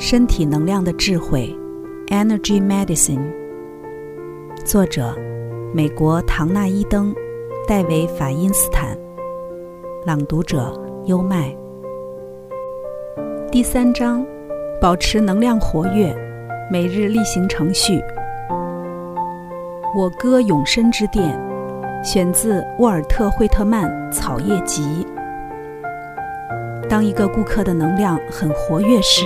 身体能量的智慧，Energy Medicine。作者：美国唐纳伊登、戴维法因斯坦。朗读者：优麦。第三章：保持能量活跃，每日例行程序。我歌永生之殿，选自沃尔特·惠特曼《草叶集》。当一个顾客的能量很活跃时，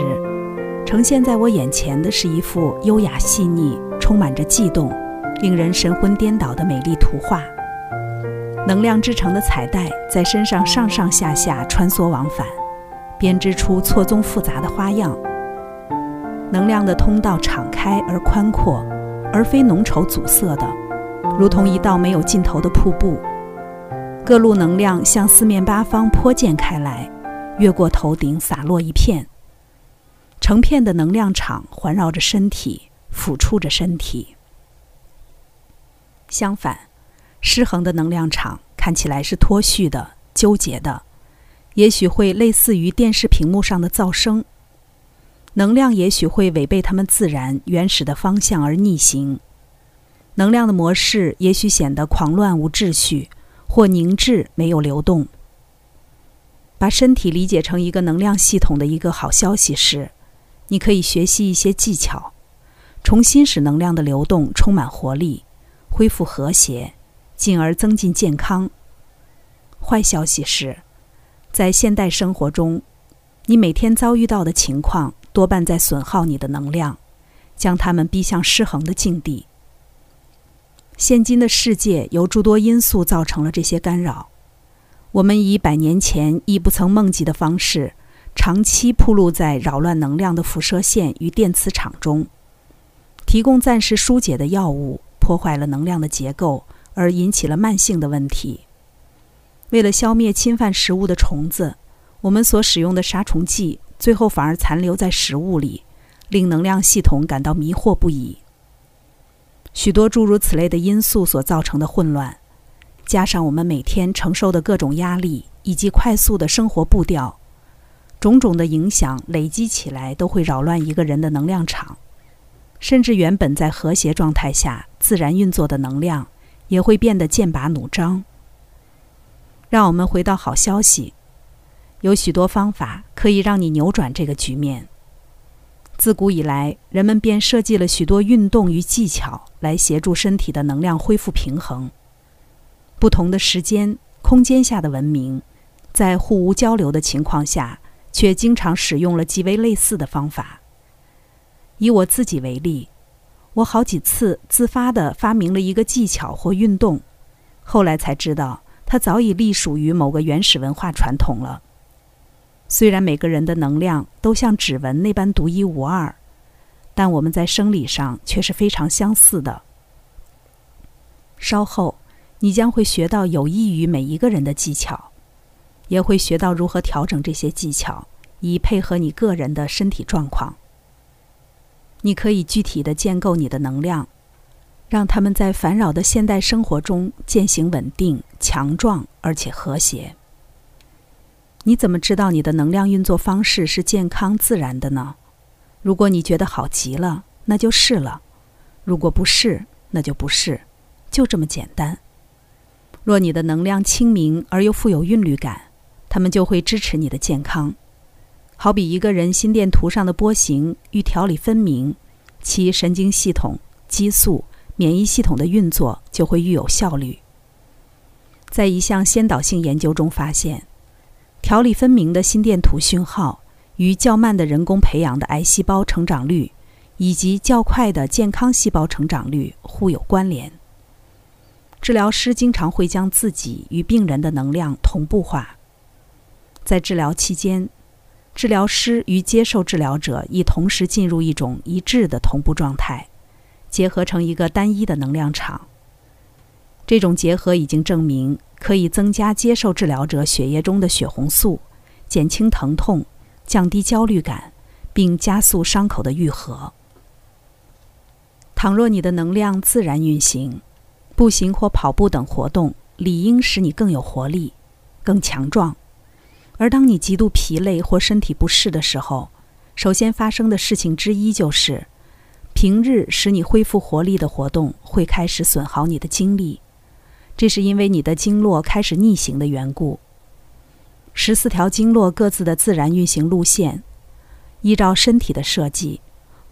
呈现在我眼前的是一幅优雅细腻、充满着悸动、令人神魂颠倒的美丽图画。能量制成的彩带在身上上上下下穿梭往返，编织出错综复杂的花样。能量的通道敞开而宽阔，而非浓稠阻塞的，如同一道没有尽头的瀑布。各路能量向四面八方泼溅开来，越过头顶洒落一片。成片的能量场环绕着身体，抚触着身体。相反，失衡的能量场看起来是脱序的、纠结的，也许会类似于电视屏幕上的噪声。能量也许会违背他们自然原始的方向而逆行。能量的模式也许显得狂乱无秩序，或凝滞没有流动。把身体理解成一个能量系统的一个好消息是。你可以学习一些技巧，重新使能量的流动充满活力，恢复和谐，进而增进健康。坏消息是，在现代生活中，你每天遭遇到的情况多半在损耗你的能量，将它们逼向失衡的境地。现今的世界由诸多因素造成了这些干扰。我们以百年前亦不曾梦及的方式。长期暴露在扰乱能量的辐射线与电磁场中，提供暂时疏解的药物破坏了能量的结构，而引起了慢性的问题。为了消灭侵犯食物的虫子，我们所使用的杀虫剂最后反而残留在食物里，令能量系统感到迷惑不已。许多诸如此类的因素所造成的混乱，加上我们每天承受的各种压力以及快速的生活步调。种种的影响累积起来，都会扰乱一个人的能量场，甚至原本在和谐状态下自然运作的能量，也会变得剑拔弩张。让我们回到好消息，有许多方法可以让你扭转这个局面。自古以来，人们便设计了许多运动与技巧来协助身体的能量恢复平衡。不同的时间、空间下的文明，在互无交流的情况下。却经常使用了极为类似的方法。以我自己为例，我好几次自发地发明了一个技巧或运动，后来才知道它早已隶属于某个原始文化传统了。虽然每个人的能量都像指纹那般独一无二，但我们在生理上却是非常相似的。稍后，你将会学到有益于每一个人的技巧。也会学到如何调整这些技巧，以配合你个人的身体状况。你可以具体的建构你的能量，让他们在烦扰的现代生活中践行稳定、强壮而且和谐。你怎么知道你的能量运作方式是健康自然的呢？如果你觉得好极了，那就是了；如果不是，那就不是，就这么简单。若你的能量清明而又富有韵律感，他们就会支持你的健康，好比一个人心电图上的波形与条理分明，其神经系统、激素、免疫系统的运作就会愈有效率。在一项先导性研究中发现，条理分明的心电图讯号与较慢的人工培养的癌细胞成长率，以及较快的健康细胞成长率互有关联。治疗师经常会将自己与病人的能量同步化。在治疗期间，治疗师与接受治疗者已同时进入一种一致的同步状态，结合成一个单一的能量场。这种结合已经证明可以增加接受治疗者血液中的血红素，减轻疼痛，降低焦虑感，并加速伤口的愈合。倘若你的能量自然运行，步行或跑步等活动理应使你更有活力，更强壮。而当你极度疲累或身体不适的时候，首先发生的事情之一就是，平日使你恢复活力的活动会开始损耗你的精力，这是因为你的经络开始逆行的缘故。十四条经络各自的自然运行路线，依照身体的设计，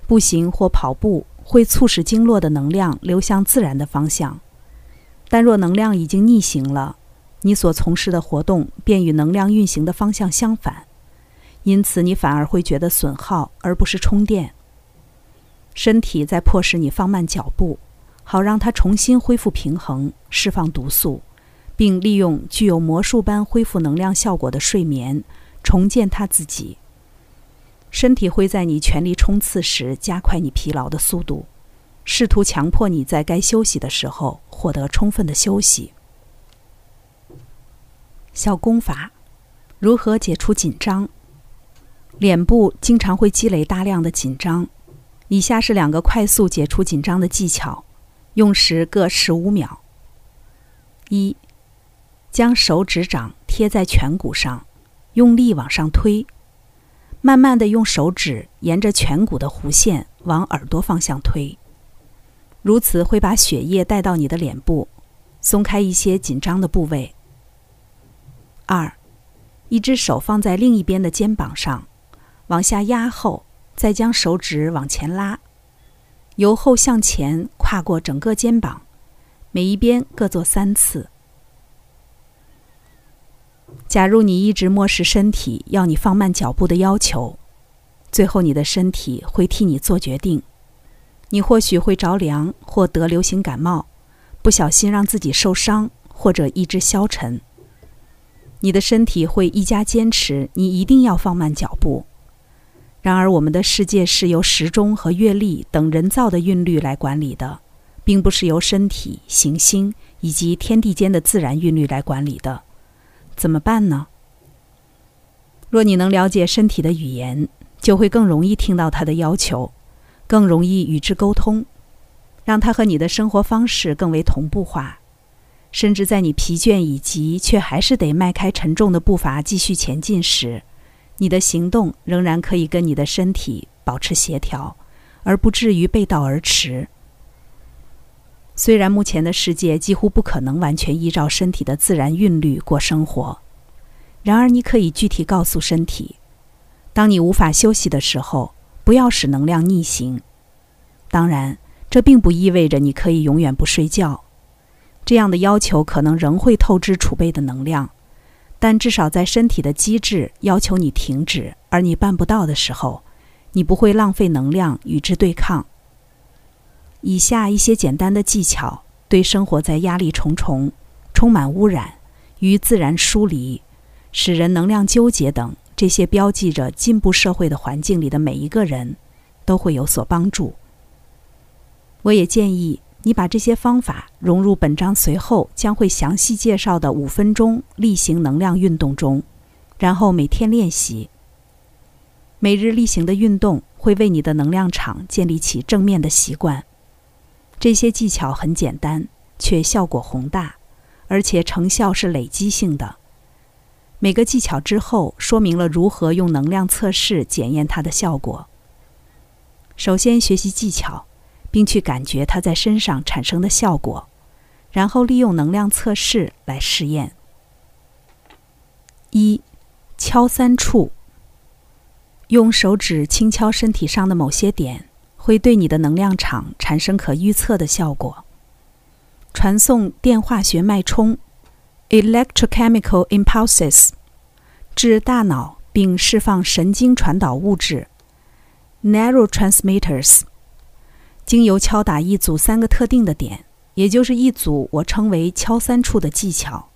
步行或跑步会促使经络的能量流向自然的方向。但若能量已经逆行了，你所从事的活动便与能量运行的方向相反，因此你反而会觉得损耗而不是充电。身体在迫使你放慢脚步，好让它重新恢复平衡，释放毒素。并利用具有魔术般恢复能量效果的睡眠，重建它自己。身体会在你全力冲刺时加快你疲劳的速度，试图强迫你在该休息的时候获得充分的休息。小功法：如何解除紧张？脸部经常会积累大量的紧张。以下是两个快速解除紧张的技巧，用时各十五秒。一。将手指掌贴在颧骨上，用力往上推，慢慢的用手指沿着颧骨的弧线往耳朵方向推，如此会把血液带到你的脸部，松开一些紧张的部位。二，一只手放在另一边的肩膀上，往下压后，再将手指往前拉，由后向前跨过整个肩膀，每一边各做三次。假如你一直漠视身体要你放慢脚步的要求，最后你的身体会替你做决定。你或许会着凉或得流行感冒，不小心让自己受伤或者意志消沉。你的身体会一加坚持你一定要放慢脚步。然而，我们的世界是由时钟和月历等人造的韵律来管理的，并不是由身体、行星以及天地间的自然韵律来管理的。怎么办呢？若你能了解身体的语言，就会更容易听到它的要求，更容易与之沟通，让它和你的生活方式更为同步化。甚至在你疲倦以及却还是得迈开沉重的步伐继续前进时，你的行动仍然可以跟你的身体保持协调，而不至于背道而驰。虽然目前的世界几乎不可能完全依照身体的自然韵律过生活，然而你可以具体告诉身体：当你无法休息的时候，不要使能量逆行。当然，这并不意味着你可以永远不睡觉。这样的要求可能仍会透支储备的能量，但至少在身体的机制要求你停止，而你办不到的时候，你不会浪费能量与之对抗。以下一些简单的技巧，对生活在压力重重、充满污染、与自然疏离、使人能量纠结等这些标记着进步社会的环境里的每一个人，都会有所帮助。我也建议你把这些方法融入本章随后将会详细介绍的五分钟例行能量运动中，然后每天练习。每日例行的运动会为你的能量场建立起正面的习惯。这些技巧很简单，却效果宏大，而且成效是累积性的。每个技巧之后，说明了如何用能量测试检验它的效果。首先学习技巧，并去感觉它在身上产生的效果，然后利用能量测试来试验。一，敲三处，用手指轻敲身体上的某些点。会对你的能量场产生可预测的效果。传送电化学脉冲 （electrochemical impulses） 至大脑，并释放神经传导物质 （neurotransmitters）。经由敲打一组三个特定的点，也就是一组我称为“敲三处”的技巧，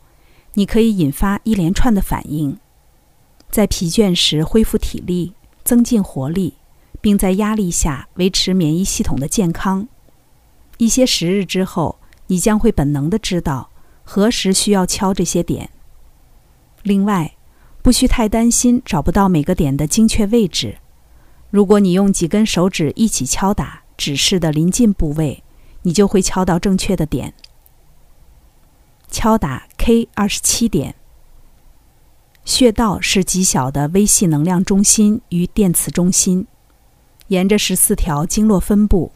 你可以引发一连串的反应，在疲倦时恢复体力，增进活力。并在压力下维持免疫系统的健康。一些时日之后，你将会本能的知道何时需要敲这些点。另外，不需太担心找不到每个点的精确位置。如果你用几根手指一起敲打指示的临近部位，你就会敲到正确的点。敲打 K 二十七点。穴道是极小的微细能量中心与电磁中心，沿着十四条经络分布。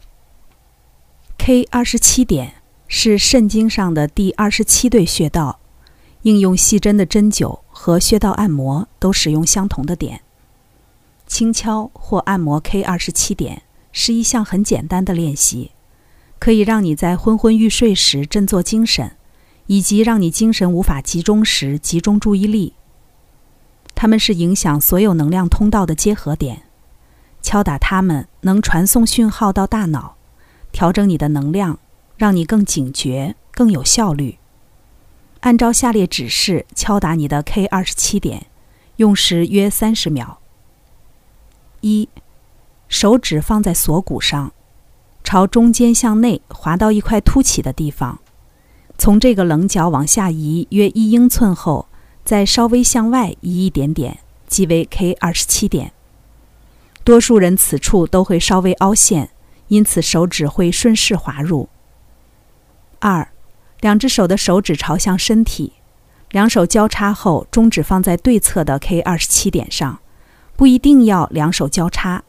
K 二十七点是肾经上的第二十七对穴道，应用细针的针灸和穴道按摩都使用相同的点。轻敲或按摩 K 二十七点是一项很简单的练习，可以让你在昏昏欲睡时振作精神，以及让你精神无法集中时集中注意力。它们是影响所有能量通道的结合点，敲打它们能传送讯号到大脑，调整你的能量，让你更警觉、更有效率。按照下列指示敲打你的 K 二十七点，用时约三十秒。一，手指放在锁骨上，朝中间向内滑到一块凸起的地方，从这个棱角往下移约一英寸后。再稍微向外移一点点，即为 K 二十七点。多数人此处都会稍微凹陷，因此手指会顺势滑入。二，两只手的手指朝向身体，两手交叉后，中指放在对侧的 K 二十七点上，不一定要两手交叉，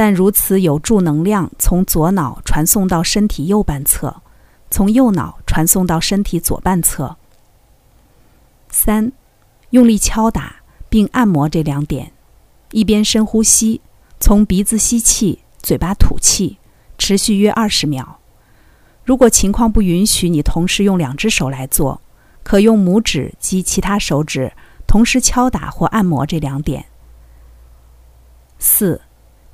但如此有助能量从左脑传送到身体右半侧，从右脑传送到身体左半侧。三。用力敲打并按摩这两点，一边深呼吸，从鼻子吸气，嘴巴吐气，持续约二十秒。如果情况不允许你同时用两只手来做，可用拇指及其他手指同时敲打或按摩这两点。四，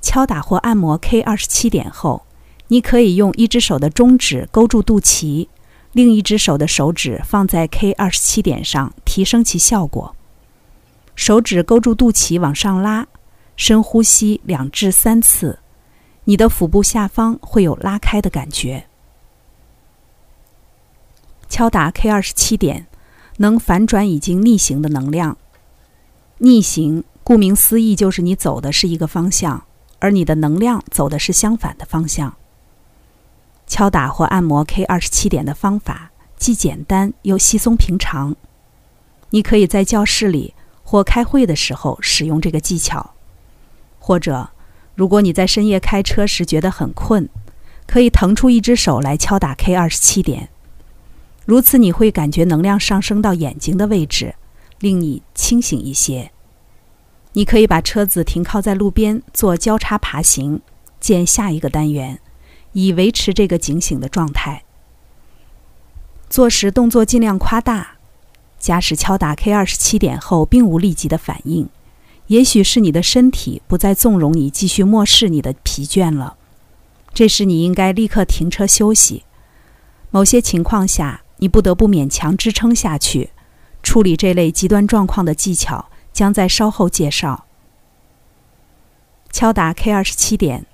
敲打或按摩 K 二十七点后，你可以用一只手的中指勾住肚脐。另一只手的手指放在 K 二十七点上，提升其效果。手指勾住肚脐往上拉，深呼吸两至三次，你的腹部下方会有拉开的感觉。敲打 K 二十七点，能反转已经逆行的能量。逆行，顾名思义，就是你走的是一个方向，而你的能量走的是相反的方向。敲打或按摩 K 二十七点的方法既简单又稀松平常，你可以在教室里或开会的时候使用这个技巧，或者如果你在深夜开车时觉得很困，可以腾出一只手来敲打 K 二十七点，如此你会感觉能量上升到眼睛的位置，令你清醒一些。你可以把车子停靠在路边做交叉爬行，见下一个单元。以维持这个警醒的状态。做时动作尽量夸大。假使敲打 K 二十七点后并无立即的反应，也许是你的身体不再纵容你继续漠视你的疲倦了。这时你应该立刻停车休息。某些情况下，你不得不勉强支撑下去。处理这类极端状况的技巧将在稍后介绍。敲打 K 二十七点。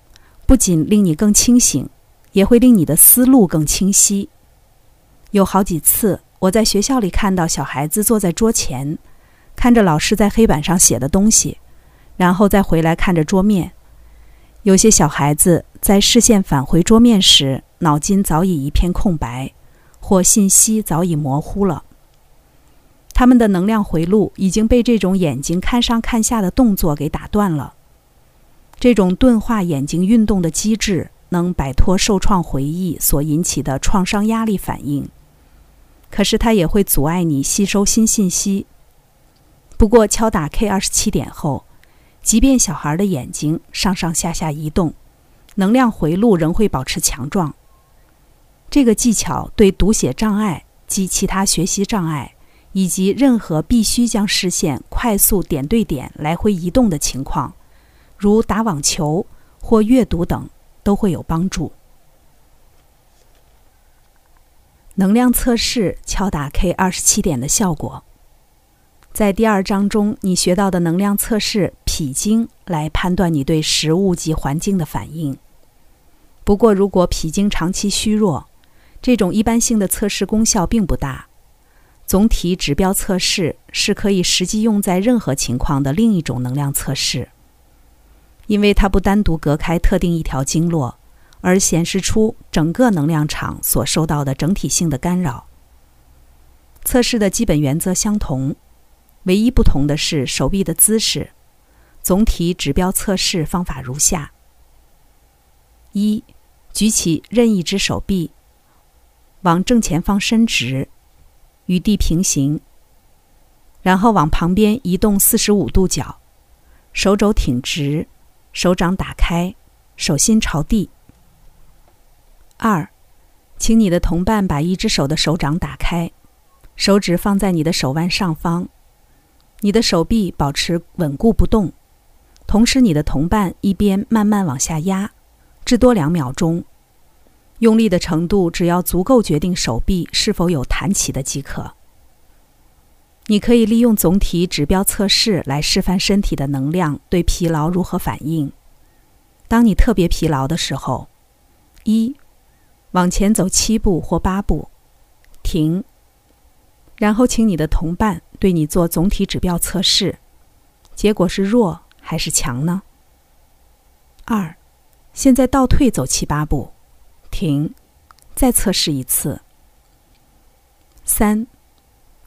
不仅令你更清醒，也会令你的思路更清晰。有好几次，我在学校里看到小孩子坐在桌前，看着老师在黑板上写的东西，然后再回来看着桌面。有些小孩子在视线返回桌面时，脑筋早已一片空白，或信息早已模糊了。他们的能量回路已经被这种眼睛看上看下的动作给打断了。这种钝化眼睛运动的机制能摆脱受创回忆所引起的创伤压力反应，可是它也会阻碍你吸收新信息。不过，敲打 K 二十七点后，即便小孩的眼睛上上下下移动，能量回路仍会保持强壮。这个技巧对读写障碍及其他学习障碍，以及任何必须将视线快速点对点来回移动的情况。如打网球或阅读等都会有帮助。能量测试敲打 K 二十七点的效果，在第二章中你学到的能量测试脾经来判断你对食物及环境的反应。不过，如果脾经长期虚弱，这种一般性的测试功效并不大。总体指标测试是可以实际用在任何情况的另一种能量测试。因为它不单独隔开特定一条经络，而显示出整个能量场所受到的整体性的干扰。测试的基本原则相同：唯一不同的是手臂的姿势。总体指标测试方法如下：一，举起任意一只手臂，往正前方伸直，与地平行，然后往旁边移动四十五度角，手肘挺直，手掌打开，手心朝地。二，请你的同伴把一只手的手掌打开，手指放在你的手腕上方，你的手臂保持稳固不动。同时，你的同伴一边慢慢往下压，至多两秒钟，用力的程度只要足够决定手臂是否有弹起的即可。你可以利用总体指标测试来示范身体的能量对疲劳如何反应。当你特别疲劳的时候，一，往前走七步或八步，停，然后请你的同伴对你做总体指标测试，结果是弱。还是强呢？二，现在倒退走七八步，停，再测试一次。三，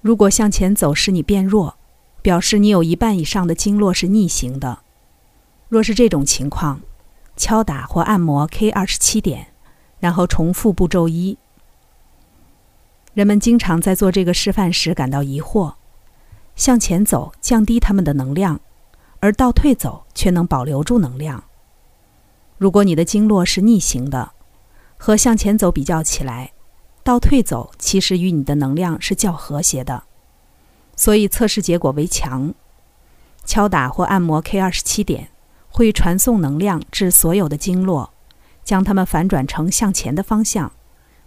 如果向前走使你变弱，表示你有一半以上的经络是逆行的。若是这种情况，敲打或按摩 K 二十七点，然后重复步骤一。人们经常在做这个示范时感到疑惑：向前走降低他们的能量。而倒退走却能保留住能量。如果你的经络是逆行的，和向前走比较起来，倒退走其实与你的能量是较和谐的，所以测试结果为强。敲打或按摩 K 二十七点会传送能量至所有的经络，将它们反转成向前的方向，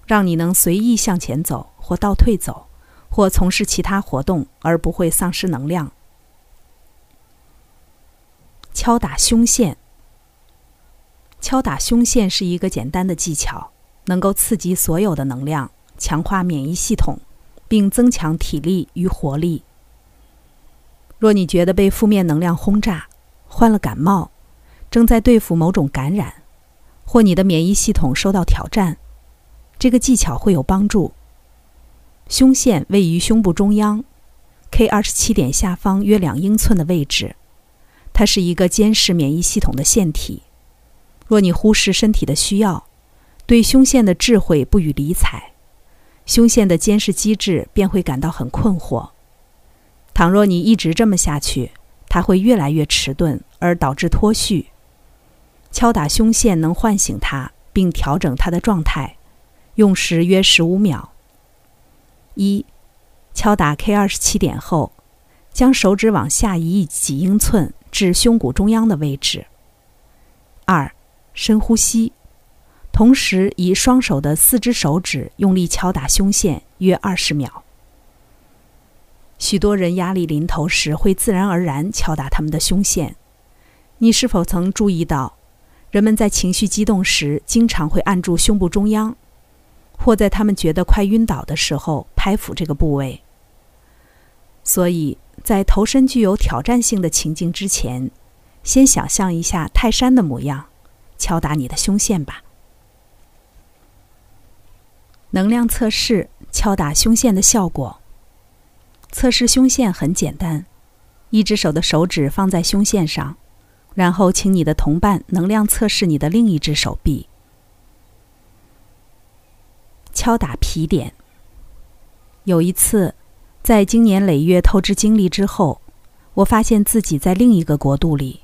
让你能随意向前走或倒退走，或从事其他活动而不会丧失能量。敲打胸线。敲打胸线是一个简单的技巧，能够刺激所有的能量，强化免疫系统，并增强体力与活力。若你觉得被负面能量轰炸，患了感冒，正在对付某种感染，或你的免疫系统受到挑战，这个技巧会有帮助。胸线位于胸部中央，K 二十七点下方约两英寸的位置。它是一个监视免疫系统的腺体。若你忽视身体的需要，对胸腺的智慧不予理睬，胸腺的监视机制便会感到很困惑。倘若你一直这么下去，它会越来越迟钝，而导致脱序。敲打胸腺能唤醒它，并调整它的状态，用时约十五秒。一，敲打 K 二十七点后，将手指往下移几英寸。至胸骨中央的位置。二，深呼吸，同时以双手的四只手指用力敲打胸腺，约二十秒。许多人压力临头时会自然而然敲打他们的胸腺。你是否曾注意到，人们在情绪激动时经常会按住胸部中央，或在他们觉得快晕倒的时候拍抚这个部位？所以。在投身具有挑战性的情境之前，先想象一下泰山的模样，敲打你的胸腺吧。能量测试敲打胸腺的效果。测试胸腺很简单，一只手的手指放在胸腺上，然后请你的同伴能量测试你的另一只手臂。敲打皮点。有一次。在经年累月透支精力之后，我发现自己在另一个国度里，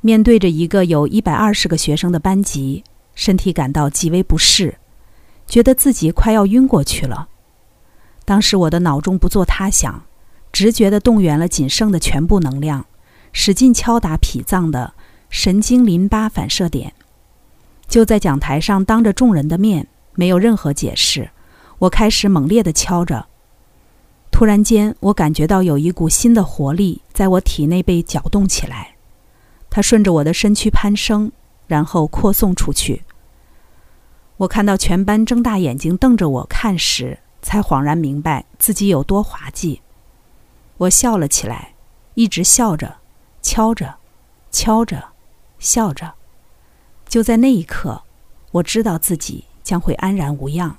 面对着一个有一百二十个学生的班级，身体感到极为不适，觉得自己快要晕过去了。当时我的脑中不做他想，直觉地动员了仅剩的全部能量，使劲敲打脾脏的神经淋巴反射点。就在讲台上，当着众人的面，没有任何解释，我开始猛烈地敲着。突然间，我感觉到有一股新的活力在我体内被搅动起来，它顺着我的身躯攀升，然后扩送出去。我看到全班睁大眼睛瞪着我看时，才恍然明白自己有多滑稽。我笑了起来，一直笑着，敲着，敲着，笑着。就在那一刻，我知道自己将会安然无恙。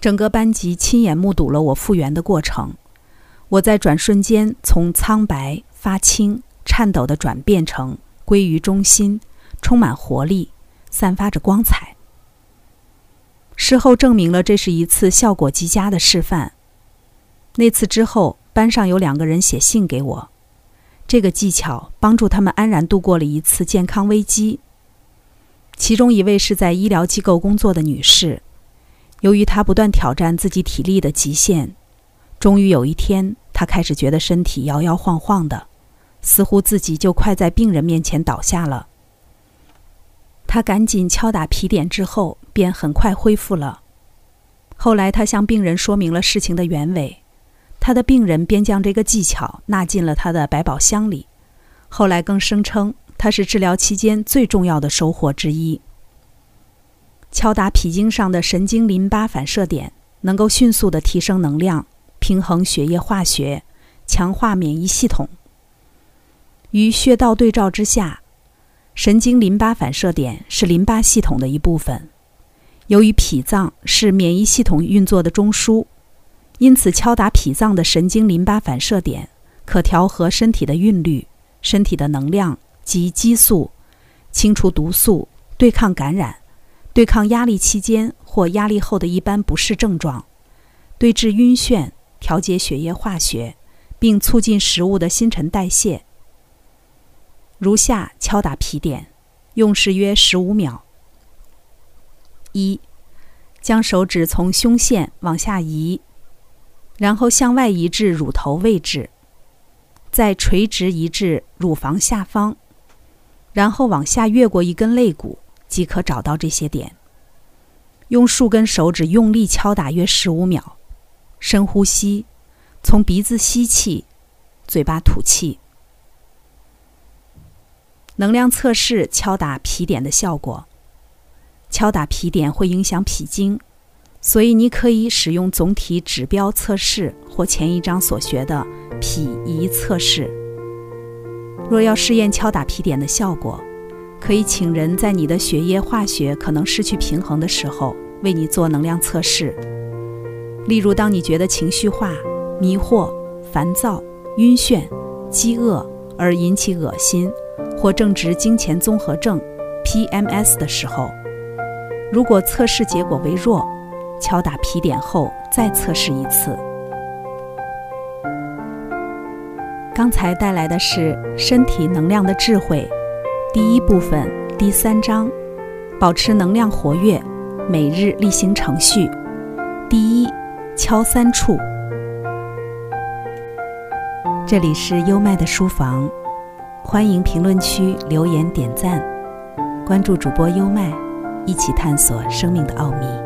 整个班级亲眼目睹了我复原的过程，我在转瞬间从苍白发青、颤抖的转变成归于中心，充满活力，散发着光彩。事后证明了这是一次效果极佳的示范。那次之后，班上有两个人写信给我，这个技巧帮助他们安然度过了一次健康危机。其中一位是在医疗机构工作的女士，由于她不断挑战自己体力的极限，终于有一天，她开始觉得身体摇摇晃晃的，似乎自己就快在病人面前倒下了。他赶紧敲打皮点之后，便很快恢复了。后来，他向病人说明了事情的原委，他的病人便将这个技巧纳进了他的百宝箱里，后来更声称。他是治疗期间最重要的收获之一。敲打脾经上的神经淋巴反射点，能够迅速的提升能量，平衡血液化学，强化免疫系统。与穴道对照之下，神经淋巴反射点是淋巴系统的一部分。由于脾脏是免疫系统运作的中枢，因此敲打脾脏的神经淋巴反射点，可调和身体的韵律、身体的能量。及激素，清除毒素，对抗感染，对抗压力期间或压力后的一般不适症状，对治晕眩，调节血液化学，并促进食物的新陈代谢。如下敲打皮点，用时约十五秒。一，将手指从胸线往下移，然后向外移至乳头位置，再垂直移至乳房下方。然后往下越过一根肋骨，即可找到这些点。用数根手指用力敲打约十五秒，深呼吸，从鼻子吸气，嘴巴吐气。能量测试敲打皮点的效果。敲打皮点会影响脾经，所以你可以使用总体指标测试或前一章所学的脾仪测试。若要试验敲打皮点的效果，可以请人在你的血液化学可能失去平衡的时候为你做能量测试。例如，当你觉得情绪化、迷惑、烦躁、晕眩、饥饿而引起恶心，或正值经前综合症 （PMS） 的时候，如果测试结果为弱，敲打皮点后再测试一次。刚才带来的是身体能量的智慧，第一部分第三章，保持能量活跃，每日例行程序。第一，敲三处。这里是优麦的书房，欢迎评论区留言点赞，关注主播优麦，一起探索生命的奥秘。